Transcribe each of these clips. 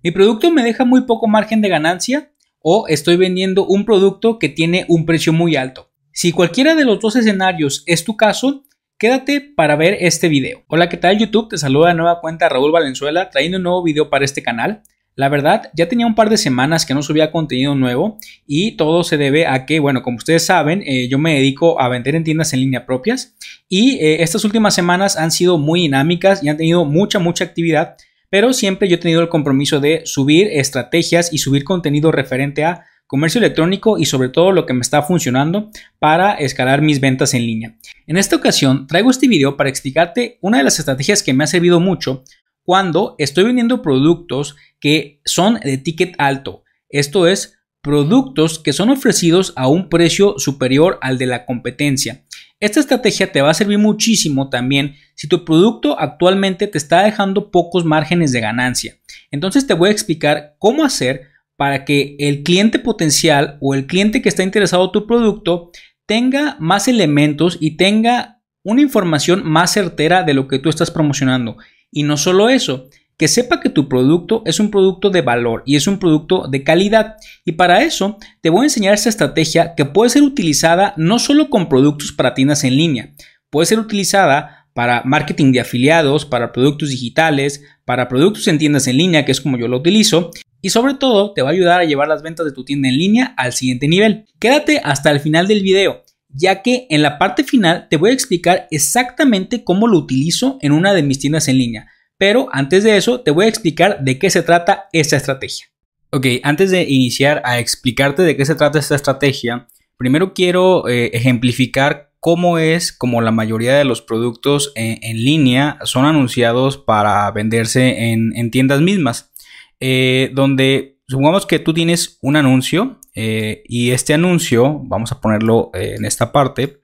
Mi producto me deja muy poco margen de ganancia o estoy vendiendo un producto que tiene un precio muy alto. Si cualquiera de los dos escenarios es tu caso, quédate para ver este video. Hola, ¿qué tal YouTube? Te saluda de nueva cuenta Raúl Valenzuela trayendo un nuevo video para este canal. La verdad, ya tenía un par de semanas que no subía contenido nuevo y todo se debe a que, bueno, como ustedes saben, eh, yo me dedico a vender en tiendas en línea propias y eh, estas últimas semanas han sido muy dinámicas y han tenido mucha, mucha actividad, pero siempre yo he tenido el compromiso de subir estrategias y subir contenido referente a comercio electrónico y sobre todo lo que me está funcionando para escalar mis ventas en línea. En esta ocasión traigo este video para explicarte una de las estrategias que me ha servido mucho cuando estoy vendiendo productos que son de ticket alto. Esto es, productos que son ofrecidos a un precio superior al de la competencia. Esta estrategia te va a servir muchísimo también si tu producto actualmente te está dejando pocos márgenes de ganancia. Entonces te voy a explicar cómo hacer para que el cliente potencial o el cliente que está interesado en tu producto tenga más elementos y tenga una información más certera de lo que tú estás promocionando y no solo eso, que sepa que tu producto es un producto de valor y es un producto de calidad. Y para eso te voy a enseñar esta estrategia que puede ser utilizada no solo con productos para tiendas en línea, puede ser utilizada para marketing de afiliados, para productos digitales, para productos en tiendas en línea, que es como yo lo utilizo, y sobre todo te va a ayudar a llevar las ventas de tu tienda en línea al siguiente nivel. Quédate hasta el final del video ya que en la parte final te voy a explicar exactamente cómo lo utilizo en una de mis tiendas en línea. Pero antes de eso, te voy a explicar de qué se trata esta estrategia. Ok, antes de iniciar a explicarte de qué se trata esta estrategia, primero quiero eh, ejemplificar cómo es como la mayoría de los productos en, línea son anunciados para venderse en, tiendas mismas, eh, donde supongamos que tú tienes un anuncio eh, y este anuncio, vamos a ponerlo en esta parte,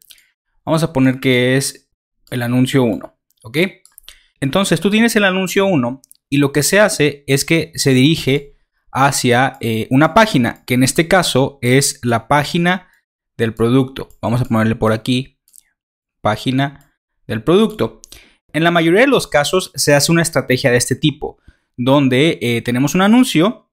vamos a poner que es el anuncio 1, ¿ok? Entonces tú tienes el anuncio 1 y lo que se hace es que se dirige hacia eh, una página, que en este caso es la página del producto. Vamos a ponerle por aquí, página del producto. En la mayoría de los casos se hace una estrategia de este tipo, donde tenemos un anuncio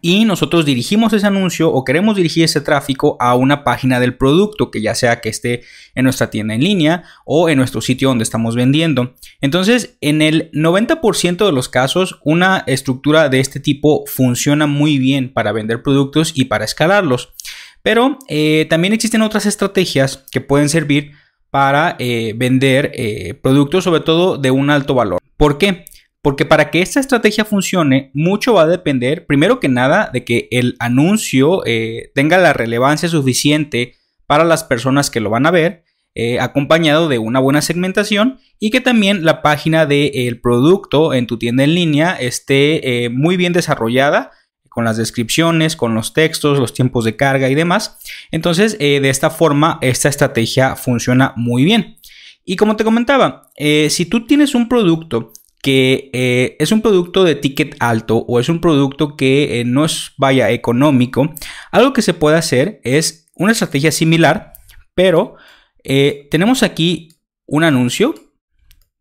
y nosotros dirigimos ese anuncio o queremos dirigir ese tráfico a una página del producto que ya sea que esté en nuestra tienda en línea o en nuestro sitio donde estamos vendiendo. Entonces, en el 90% de los casos, una estructura de este tipo funciona muy bien para vender productos y para escalarlos. Pero eh, también existen otras estrategias que pueden servir para eh, vender eh, productos, sobre todo de un alto valor. ¿Por qué? Porque para que esta estrategia funcione, mucho va a depender, primero que nada, de que el anuncio eh, tenga la relevancia suficiente para las personas que lo van a ver, eh, acompañado de una buena segmentación y que también la página del producto en tu tienda en línea esté eh, muy bien desarrollada con las descripciones, con los textos, los tiempos de carga y demás. Entonces, de esta forma, esta estrategia funciona muy bien. Y como te comentaba, si tú tienes un producto que eh, es un producto de ticket alto o es un producto que eh, no es, vaya, económico, algo que se puede hacer es una estrategia similar, pero eh, tenemos aquí un anuncio,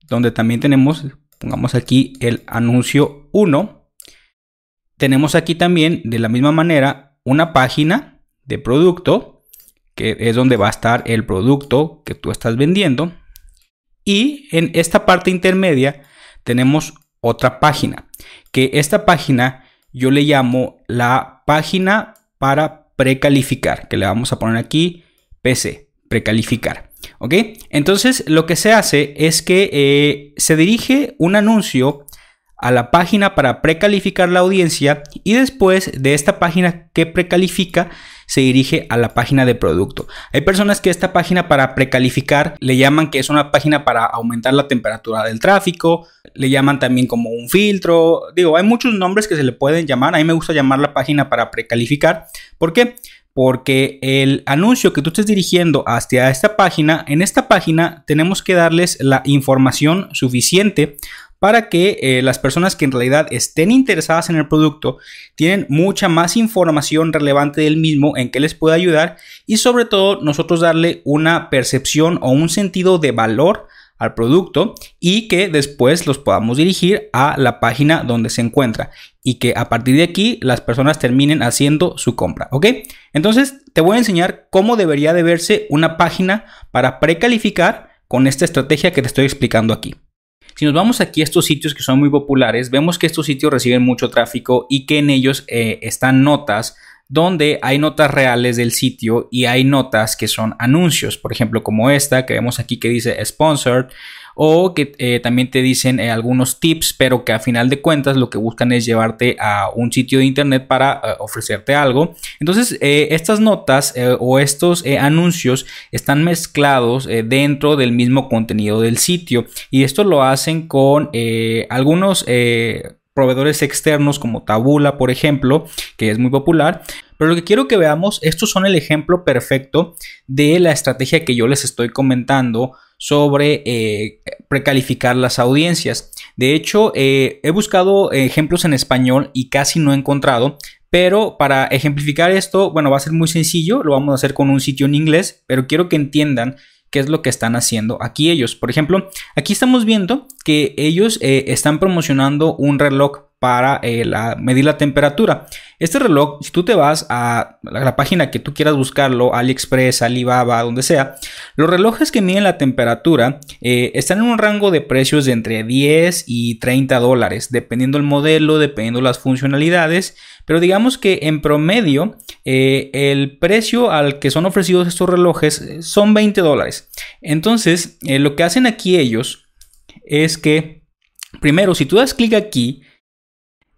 donde también tenemos, pongamos aquí el anuncio 1. Tenemos aquí también, de la misma manera, una página de producto, que es donde va a estar el producto que tú estás vendiendo. Y en esta parte intermedia, tenemos otra página, que esta página yo le llamo la página para precalificar, que le vamos a poner aquí PC, precalificar. ¿Ok? Entonces lo que se hace es que eh, se dirige un anuncio a la página para precalificar la audiencia y después de esta página que precalifica se dirige a la página de producto. Hay personas que esta página para precalificar le llaman que es una página para aumentar la temperatura del tráfico, le llaman también como un filtro, digo, hay muchos nombres que se le pueden llamar, a mí me gusta llamar la página para precalificar. ¿Por qué? Porque el anuncio que tú estés dirigiendo hacia esta página, en esta página tenemos que darles la información suficiente para que eh, las personas que en realidad estén interesadas en el producto tienen mucha más información relevante del mismo en que les puede ayudar y sobre todo nosotros darle una percepción o un sentido de valor al producto y que después los podamos dirigir a la página donde se encuentra y que a partir de aquí las personas terminen haciendo su compra, ¿ok? Entonces te voy a enseñar cómo debería de verse una página para precalificar con esta estrategia que te estoy explicando aquí. Si nos vamos aquí a estos sitios que son muy populares, vemos que estos sitios reciben mucho tráfico y que en ellos eh, están notas donde hay notas reales del sitio y hay notas que son anuncios, por ejemplo como esta que vemos aquí que dice sponsored o que eh, también te dicen eh, algunos tips, pero que a final de cuentas lo que buscan es llevarte a un sitio de internet para eh, ofrecerte algo. Entonces, estas notas o estos anuncios están mezclados dentro del mismo contenido del sitio y esto lo hacen con algunos proveedores externos como Tabula, por ejemplo, que es muy popular. Pero lo que quiero que veamos, estos son el ejemplo perfecto de la estrategia que yo les estoy comentando sobre eh, precalificar las audiencias. De hecho, eh, he buscado ejemplos en español y casi no he encontrado, pero para ejemplificar esto, bueno, va a ser muy sencillo, lo vamos a hacer con un sitio en inglés, pero quiero que entiendan qué es lo que están haciendo aquí ellos. Por ejemplo, aquí estamos viendo que ellos eh, están promocionando un reloj para eh, medir la temperatura. Este reloj, si tú te vas a la, página que tú quieras buscarlo, AliExpress, Alibaba, donde sea, los relojes que miden la temperatura eh, están en un rango de precios de entre 10 y 30 dólares, dependiendo el modelo, dependiendo las funcionalidades. Pero digamos que en promedio eh, el precio al que son ofrecidos estos relojes son 20 dólares. Entonces, lo que hacen aquí ellos es que, primero, si tú das clic aquí,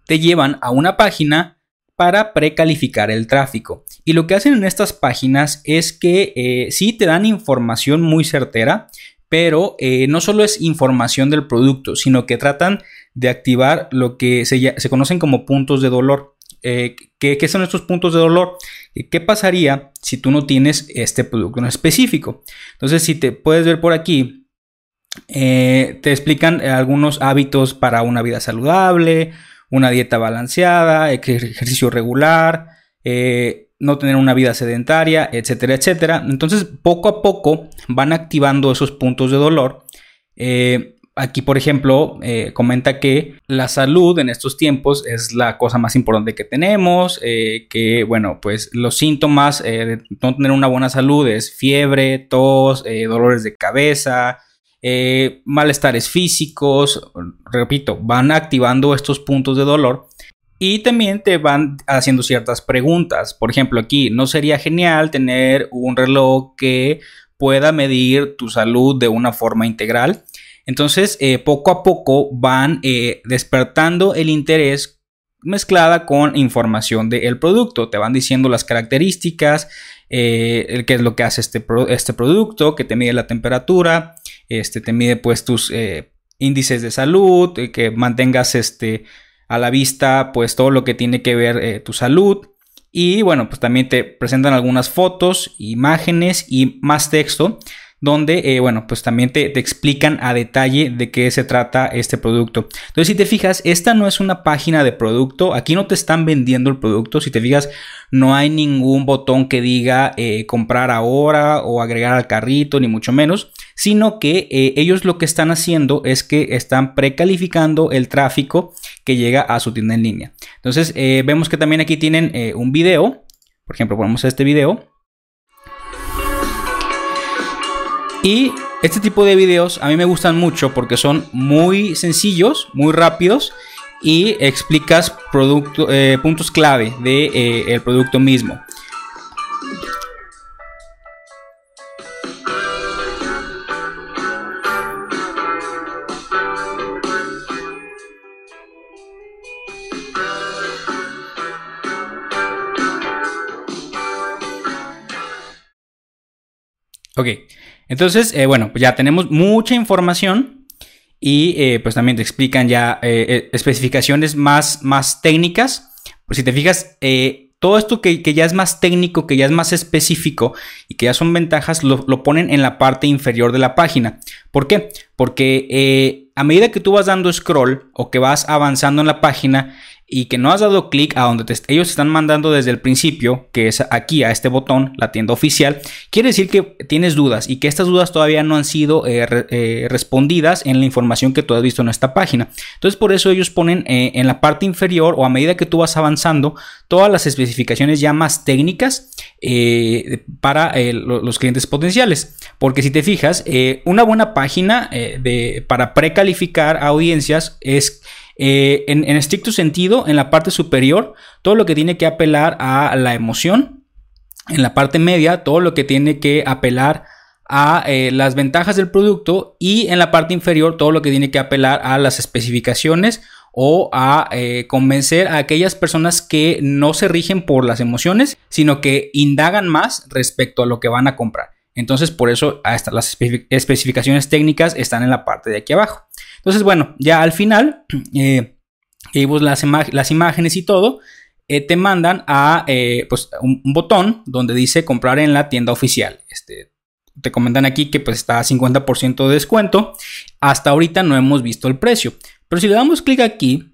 te llevan a una página para precalificar el tráfico. Y lo que hacen en estas páginas es que eh, sí te dan información muy certera, pero eh, no solo es información del producto, sino que tratan de activar lo que se, conocen como puntos de dolor. Eh, ¿qué, son estos puntos de dolor? ¿Qué pasaría si tú no tienes este producto en específico? Entonces, si te puedes ver por aquí, te explican algunos hábitos para una vida saludable, una dieta balanceada, ejercicio regular, eh, no tener una vida sedentaria, etcétera, etcétera. Entonces, poco a poco van activando esos puntos de dolor. Eh, aquí, por ejemplo, eh, comenta que la salud en estos tiempos es la cosa más importante que tenemos, que, bueno, pues los síntomas de no tener una buena salud es fiebre, tos, dolores de cabeza, eh, malestares físicos, repito, van activando estos puntos de dolor y también te van haciendo ciertas preguntas. Por ejemplo, aquí, ¿no sería genial tener un reloj que pueda medir tu salud de una forma integral? Entonces, eh, poco a poco van eh, despertando el interés mezclada con información del producto. Te van diciendo las características, qué es lo que hace este, este producto, que te mide la temperatura, este, te mide pues tus eh, índices de salud, eh, que mantengas este, a la vista pues todo lo que tiene que ver eh, tu salud. Y bueno, pues también te presentan algunas fotos, imágenes y más texto donde, bueno, pues también te, explican a detalle de qué se trata este producto. Entonces, si te fijas, esta no es una página de producto, aquí no te están vendiendo el producto, si te fijas, no hay ningún botón que diga comprar ahora o agregar al carrito, ni mucho menos sino que eh, ellos lo que están haciendo es que están precalificando el tráfico que llega a su tienda en línea. Entonces eh, vemos que también aquí tienen eh, un video, por ejemplo ponemos este video. Y este tipo de videos a mí me gustan mucho porque son muy sencillos, muy rápidos y explicas puntos clave del producto mismo. Ok, entonces, eh, bueno, pues ya tenemos mucha información y eh, pues también te explican ya eh, especificaciones más, más técnicas. Pues si te fijas, todo esto que, ya es más técnico, que ya es más específico y que ya son ventajas, lo, lo ponen en la parte inferior de la página. ¿Por qué? Porque a medida que tú vas dando scroll o que vas avanzando en la página, y que no has dado clic a donde ellos están mandando desde el principio, que es aquí a este botón, la tienda oficial, quiere decir que tienes dudas y que estas dudas todavía no han sido eh, eh, respondidas en la información que tú has visto en esta página. Entonces por eso ellos ponen eh, en la parte inferior o a medida que tú vas avanzando todas las especificaciones ya más técnicas para los clientes potenciales. Porque si te fijas, una buena página de, para precalificar audiencias es eh, en, estricto sentido, en la parte superior, todo lo que tiene que apelar a la emoción. En la parte media, todo lo que tiene que apelar a eh, las ventajas del producto. Y en la parte inferior, todo lo que tiene que apelar a las especificaciones o a eh, convencer a aquellas personas que no se rigen por las emociones, sino que indagan más respecto a lo que van a comprar. Entonces, por eso hasta las especificaciones técnicas están en la parte de aquí abajo. Entonces, bueno, ya al final, eh, las, las, imágenes y todo, eh, te mandan a eh, pues, un, botón donde dice comprar en la tienda oficial. Este, te comentan aquí que pues está a 50% de descuento. Hasta ahorita no hemos visto el precio. Pero si le damos clic aquí,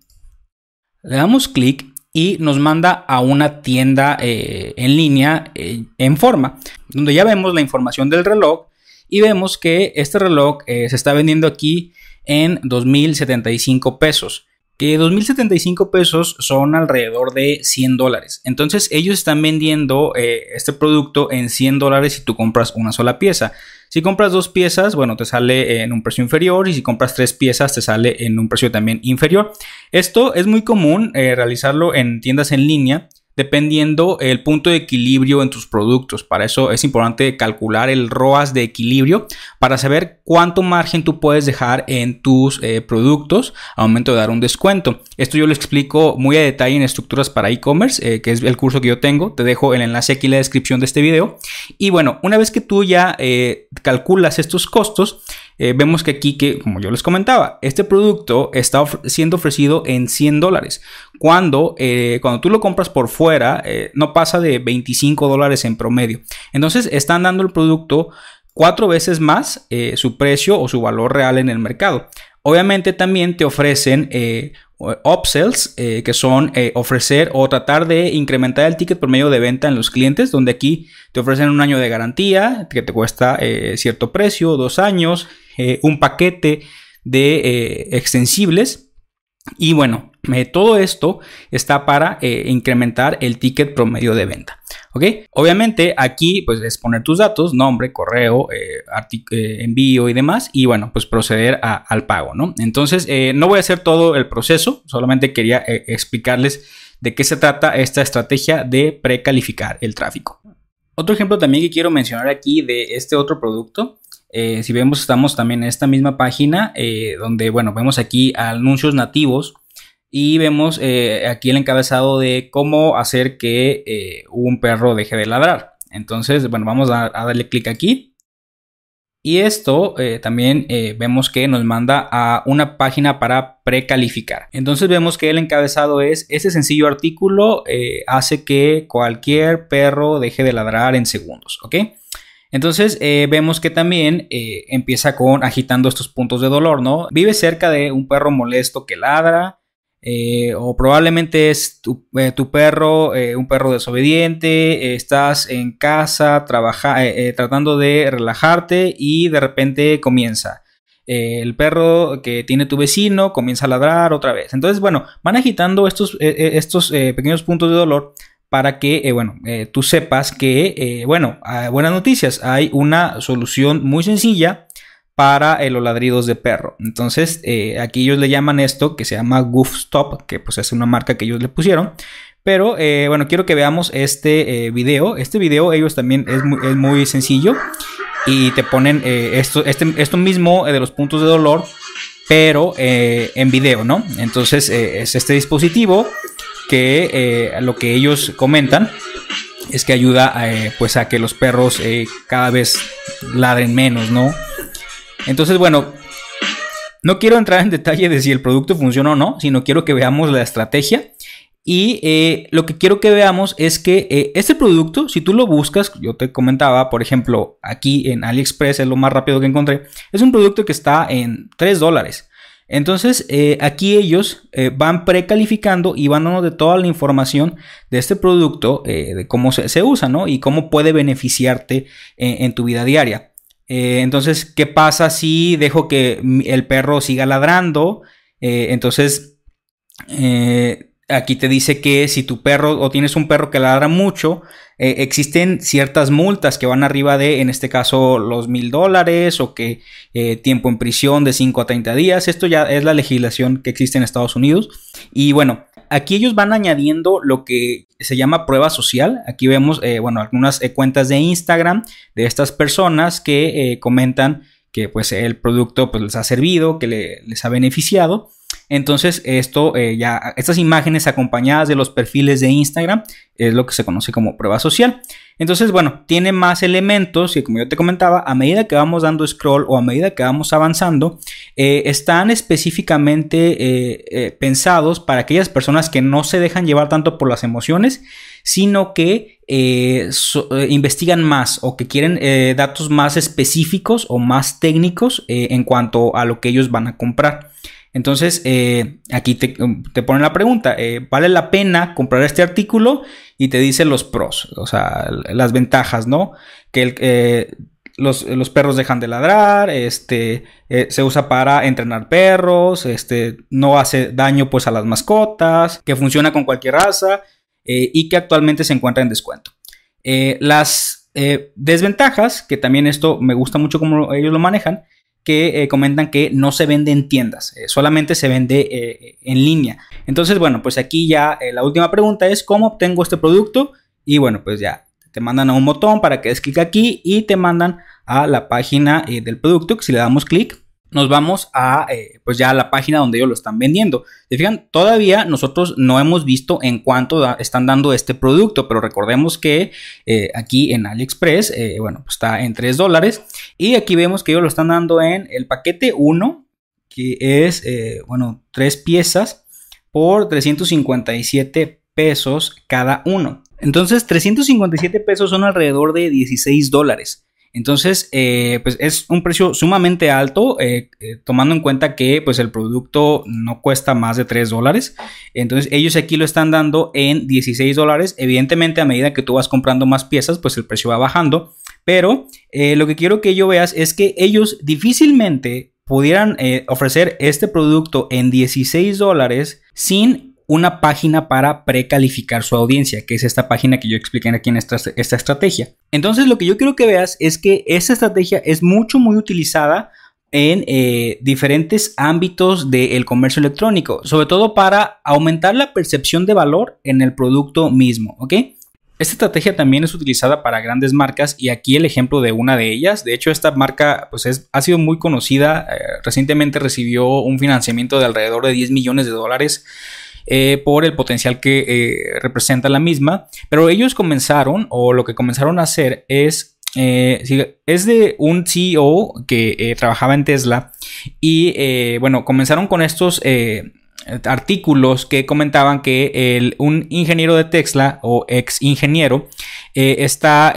le damos clic y nos manda a una tienda en línea en forma, donde ya vemos la información del reloj y vemos que este reloj se está vendiendo aquí en 2.075 pesos. Que 2.075 pesos son alrededor de 100 dólares. Entonces ellos están vendiendo eh, este producto en 100 dólares si tú compras una sola pieza. Si compras dos piezas, bueno, te sale en un precio inferior y si compras tres piezas te sale en un precio también inferior. Esto es muy común eh, realizarlo en tiendas en línea dependiendo el punto de equilibrio en tus productos. Para eso es importante calcular el ROAS de equilibrio para saber cuánto margen tú puedes dejar en tus eh, productos al momento de dar un descuento. Esto yo lo explico muy a detalle en estructuras para e-commerce, eh, que es el curso que yo tengo. Te dejo el enlace aquí en la descripción de este video. Y bueno, una vez que tú ya eh, calculas estos costos, eh, vemos que aquí, que como yo les comentaba, este producto está siendo ofrecido en 100 dólares. Cuando, eh, cuando tú lo compras por fuera, eh, no pasa de 25 dólares en promedio. Entonces, están dando el producto cuatro veces más su precio o su valor real en el mercado. Obviamente también te ofrecen upsells, que son ofrecer o tratar de incrementar el ticket por medio de venta en los clientes, donde aquí te ofrecen un año de garantía que te cuesta cierto precio, dos años, eh, un paquete de eh, extensibles. Y bueno, eh, todo esto está para incrementar el ticket promedio de venta. ¿Ok? Obviamente aquí pues es poner tus datos, nombre, correo, envío y demás. Y bueno, pues proceder al pago, ¿no? Entonces no voy a hacer todo el proceso, solamente quería explicarles de qué se trata esta estrategia de precalificar el tráfico. Otro ejemplo también que quiero mencionar aquí de este otro producto eh, si vemos, estamos también en esta misma página eh, donde, bueno, vemos aquí anuncios nativos y vemos eh, aquí el encabezado de cómo hacer que un perro deje de ladrar. Entonces, bueno, vamos a, darle clic aquí. Y esto también vemos que nos manda a una página para precalificar. Entonces vemos que el encabezado es, este sencillo artículo hace que cualquier perro deje de ladrar en segundos, ¿ok? Entonces eh, vemos que también eh, empieza con agitando estos puntos de dolor, ¿no? Vive cerca de un perro molesto que ladra, eh, o probablemente es tu, perro, un perro desobediente, estás en casa tratando de relajarte y de repente comienza. el perro que tiene tu vecino comienza a ladrar otra vez. Entonces, bueno, van agitando estos, estos pequeños puntos de dolor para que, eh, bueno, eh, tú sepas que, eh, bueno, buenas noticias, hay una solución muy sencilla para los ladridos de perro. Entonces, aquí ellos le llaman esto que se llama Goof Stop, que pues es una marca que ellos le pusieron. Pero bueno, quiero que veamos este video. Este video ellos también es muy, sencillo. Y te ponen esto, este, esto mismo de los puntos de dolor, pero en video, ¿no? Entonces es este dispositivo que eh, lo que ellos comentan es que ayuda eh, pues a que los perros eh, cada vez ladren menos, ¿no? Entonces, bueno, no quiero entrar en detalle de si el producto funciona o no, sino quiero que veamos la estrategia. Y lo que quiero que veamos es que este producto, si tú lo buscas, yo te comentaba, por ejemplo, aquí en AliExpress es lo más rápido que encontré, es un producto que está en 3 dólares. Entonces, eh, aquí ellos eh, van precalificando y van dando de toda la información de este producto, eh, de cómo se, usa, ¿no? Y cómo puede beneficiarte en tu vida diaria. entonces, ¿qué pasa si dejo que el perro siga ladrando? entonces, aquí te dice que si tu perro o tienes un perro que ladra mucho, eh, existen ciertas multas que van arriba de, en este caso, los mil dólares o que eh, tiempo en prisión de 5 a 30 días. Esto ya es la legislación que existe en Estados Unidos. Y bueno, aquí ellos van añadiendo lo que se llama prueba social. Aquí vemos, eh, bueno, algunas cuentas de Instagram de estas personas que comentan que pues el producto pues les ha servido, que les ha beneficiado. Entonces, esto eh, ya, estas imágenes acompañadas de los perfiles de Instagram es lo que se conoce como prueba social. Entonces, bueno, tiene más elementos y como yo te comentaba, a medida que vamos dando scroll o a medida que vamos avanzando, eh, están específicamente eh, pensados para aquellas personas que no se dejan llevar tanto por las emociones, sino que investigan más o que quieren datos más específicos o más técnicos en cuanto a lo que ellos van a comprar. Entonces, eh, aquí te, te, ponen la pregunta, eh, ¿vale la pena comprar este artículo? Y te dice los pros, o sea, las ventajas, ¿no? Que eh, los, perros dejan de ladrar, este, se usa para entrenar perros, este, no hace daño pues a las mascotas, que funciona con cualquier raza y que actualmente se encuentra en descuento. las desventajas, que también esto me gusta mucho cómo ellos lo manejan, que eh, comentan que no se vende en tiendas, eh, solamente se vende eh, en línea. Entonces, bueno, pues aquí ya la última pregunta es cómo obtengo este producto y bueno, pues ya te mandan a un botón para que des clic aquí y te mandan a la página del producto que si le damos clic nos vamos a, eh, pues ya a la página donde ellos lo están vendiendo. Se fijan, todavía nosotros no hemos visto en cuánto están dando este producto, pero recordemos que eh, aquí en AliExpress, eh, bueno, pues está en 3 dólares. Y aquí vemos que ellos lo están dando en el paquete 1, que es, bueno, 3 piezas por 357 pesos cada uno. Entonces, 357 pesos son alrededor de 16 dólares. Entonces, eh, pues es un precio sumamente alto, eh, eh, tomando en cuenta que pues el producto no cuesta más de 3 dólares. Entonces, ellos aquí lo están dando en 16 dólares. Evidentemente, a medida que tú vas comprando más piezas, pues el precio va bajando. Pero lo que quiero que yo veas es que ellos difícilmente pudieran ofrecer este producto en 16 dólares sin una página para precalificar su audiencia, que es esta página que yo expliqué aquí en esta, estrategia. Entonces lo que yo quiero que veas es que esta estrategia es mucho, muy utilizada en eh, diferentes ámbitos del comercio electrónico, sobre todo para aumentar la percepción de valor en el producto mismo, ¿ok? Esta estrategia también es utilizada para grandes marcas y aquí el ejemplo de una de ellas. De hecho, esta marca pues ha sido muy conocida. Eh, recientemente recibió un financiamiento de alrededor de 10 millones de dólares eh, por el potencial que eh, representa la misma. Pero ellos comenzaron, o lo que comenzaron a hacer es, eh, es de un CEO que trabajaba en Tesla y bueno, comenzaron con estos artículos que comentaban que un ingeniero de Tesla o ex ingeniero está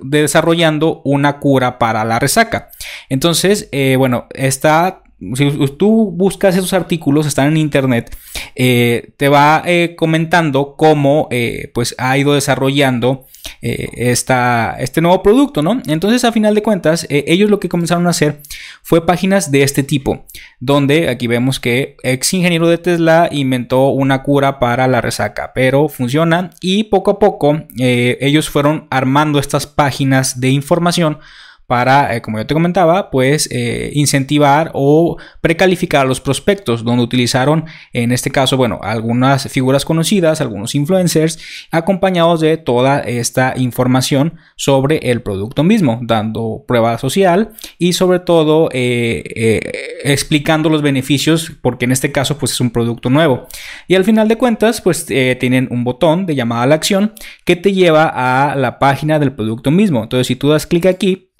desarrollando una cura para la resaca. Entonces, bueno, está si tú buscas esos artículos, están en internet, eh, te va eh, comentando cómo eh, pues ha ido desarrollando este nuevo producto, ¿no? Entonces, a final de cuentas, ellos lo que comenzaron a hacer fue páginas de este tipo, donde aquí vemos que ex ingeniero de Tesla inventó una cura para la resaca, pero funciona y poco a poco ellos fueron armando estas páginas de información para, eh, como yo te comentaba, pues eh, incentivar o precalificar a los prospectos, donde utilizaron en este caso, bueno, algunas figuras conocidas, algunos influencers, acompañados de toda esta información sobre el producto mismo, dando prueba social y sobre todo eh, explicando los beneficios, porque en este caso pues es un producto nuevo. Y al final de cuentas, pues tienen un botón de llamada a la acción que te lleva a la página del producto mismo. Entonces, si tú das clic aquí,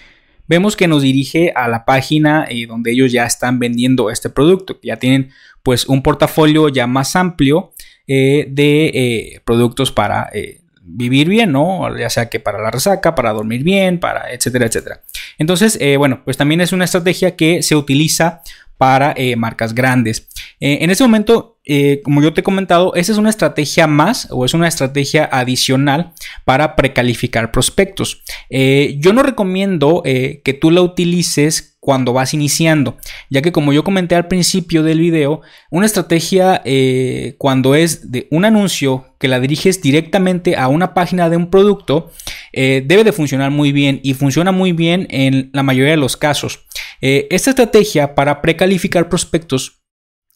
vemos que nos dirige a la página eh, donde ellos ya están vendiendo este producto. Ya tienen pues un portafolio ya más amplio eh, de eh, productos para vivir bien, ¿no? Ya sea que para la resaca, para dormir bien, para etcétera, etcétera. Entonces, bueno, pues también es una estrategia que se utiliza para eh, marcas grandes. Eh, en este momento, eh, como yo te he comentado, esa es una estrategia más o es una estrategia adicional para precalificar prospectos. yo no recomiendo que tú la utilices cuando vas iniciando, ya que como yo comenté al principio del video, una estrategia cuando es de un anuncio que la diriges directamente a una página de un producto, debe de funcionar muy bien y funciona muy bien en la mayoría de los casos. Eh, esta estrategia para precalificar prospectos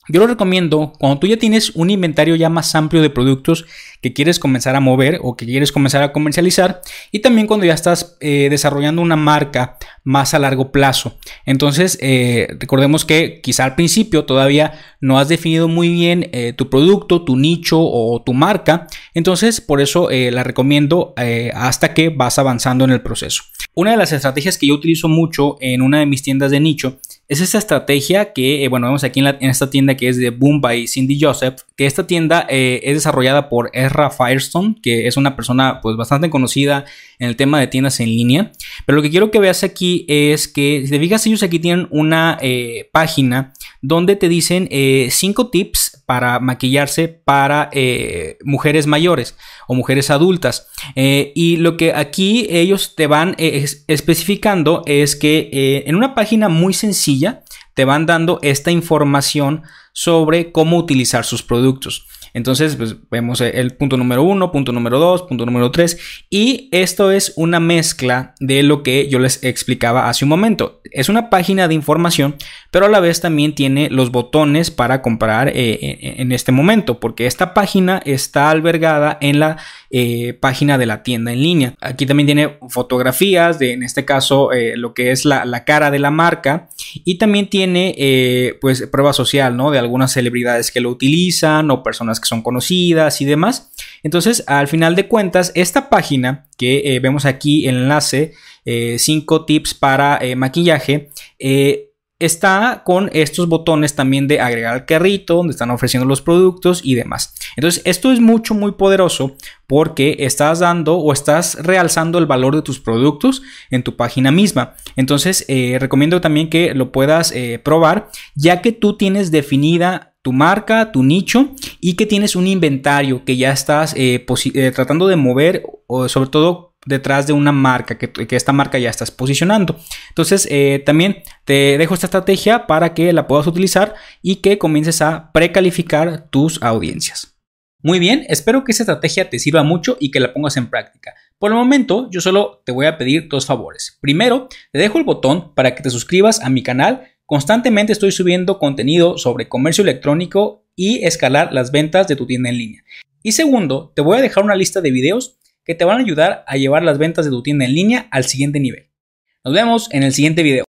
yo lo recomiendo cuando tú ya tienes un inventario ya más amplio de productos que quieres comenzar a mover o que quieres comenzar a comercializar y también cuando ya estás eh, desarrollando una marca más a largo plazo. Entonces, eh, recordemos que quizá al principio todavía no has definido muy bien eh, tu producto, tu nicho o tu marca. Entonces, por eso la recomiendo hasta que vas avanzando en el proceso. Una de las estrategias que yo utilizo mucho en una de mis tiendas de nicho es esa estrategia que, eh, bueno, vemos aquí en, esta tienda que es de Boom by Cindy Joseph, que esta tienda eh, es desarrollada por Ezra Firestone, que es una persona pues bastante conocida en el tema de tiendas en línea. Pero lo que quiero que veas aquí es que, si te fijas, ellos aquí tienen una eh, página donde te dicen 5 tips para maquillarse para mujeres mayores o mujeres adultas. y lo que aquí ellos te van especificando es que en una página muy sencilla, te van dando esta información sobre cómo utilizar sus productos. Entonces, pues, vemos el punto número uno, punto número dos, punto número tres. Y esto es una mezcla de lo que yo les explicaba hace un momento. Es una página de información, pero a la vez también tiene los botones para comprar eh, en este momento, porque esta página está albergada en la eh, página de la tienda en línea. Aquí también tiene fotografías de, en este caso, eh, lo que es la, la, cara de la marca y también tiene, pues, prueba social, ¿no? De algunas celebridades que lo utilizan o personas que son conocidas y demás. Entonces, al final de cuentas, esta página que eh, vemos aquí, enlace, 5 eh, tips para eh, maquillaje, está con estos botones también de agregar al carrito, donde están ofreciendo los productos y demás. Entonces, esto es mucho, muy poderoso porque estás dando o estás realzando el valor de tus productos en tu página misma. Entonces, recomiendo también que lo puedas probar, ya que tú tienes definida tu marca, tu nicho y que tienes un inventario que ya estás eh, eh, tratando de mover o sobre todo detrás de una marca que, esta marca ya estás posicionando. Entonces eh, también te dejo esta estrategia para que la puedas utilizar y que comiences a precalificar tus audiencias. Muy bien, espero que esta estrategia te sirva mucho y que la pongas en práctica. Por el momento, yo solo te voy a pedir dos favores. Primero, te dejo el botón para que te suscribas a mi canal Constantemente estoy subiendo contenido sobre comercio electrónico y escalar las ventas de tu tienda en línea. Y segundo, te voy a dejar una lista de videos que te van a ayudar a llevar las ventas de tu tienda en línea al siguiente nivel. Nos vemos en el siguiente video.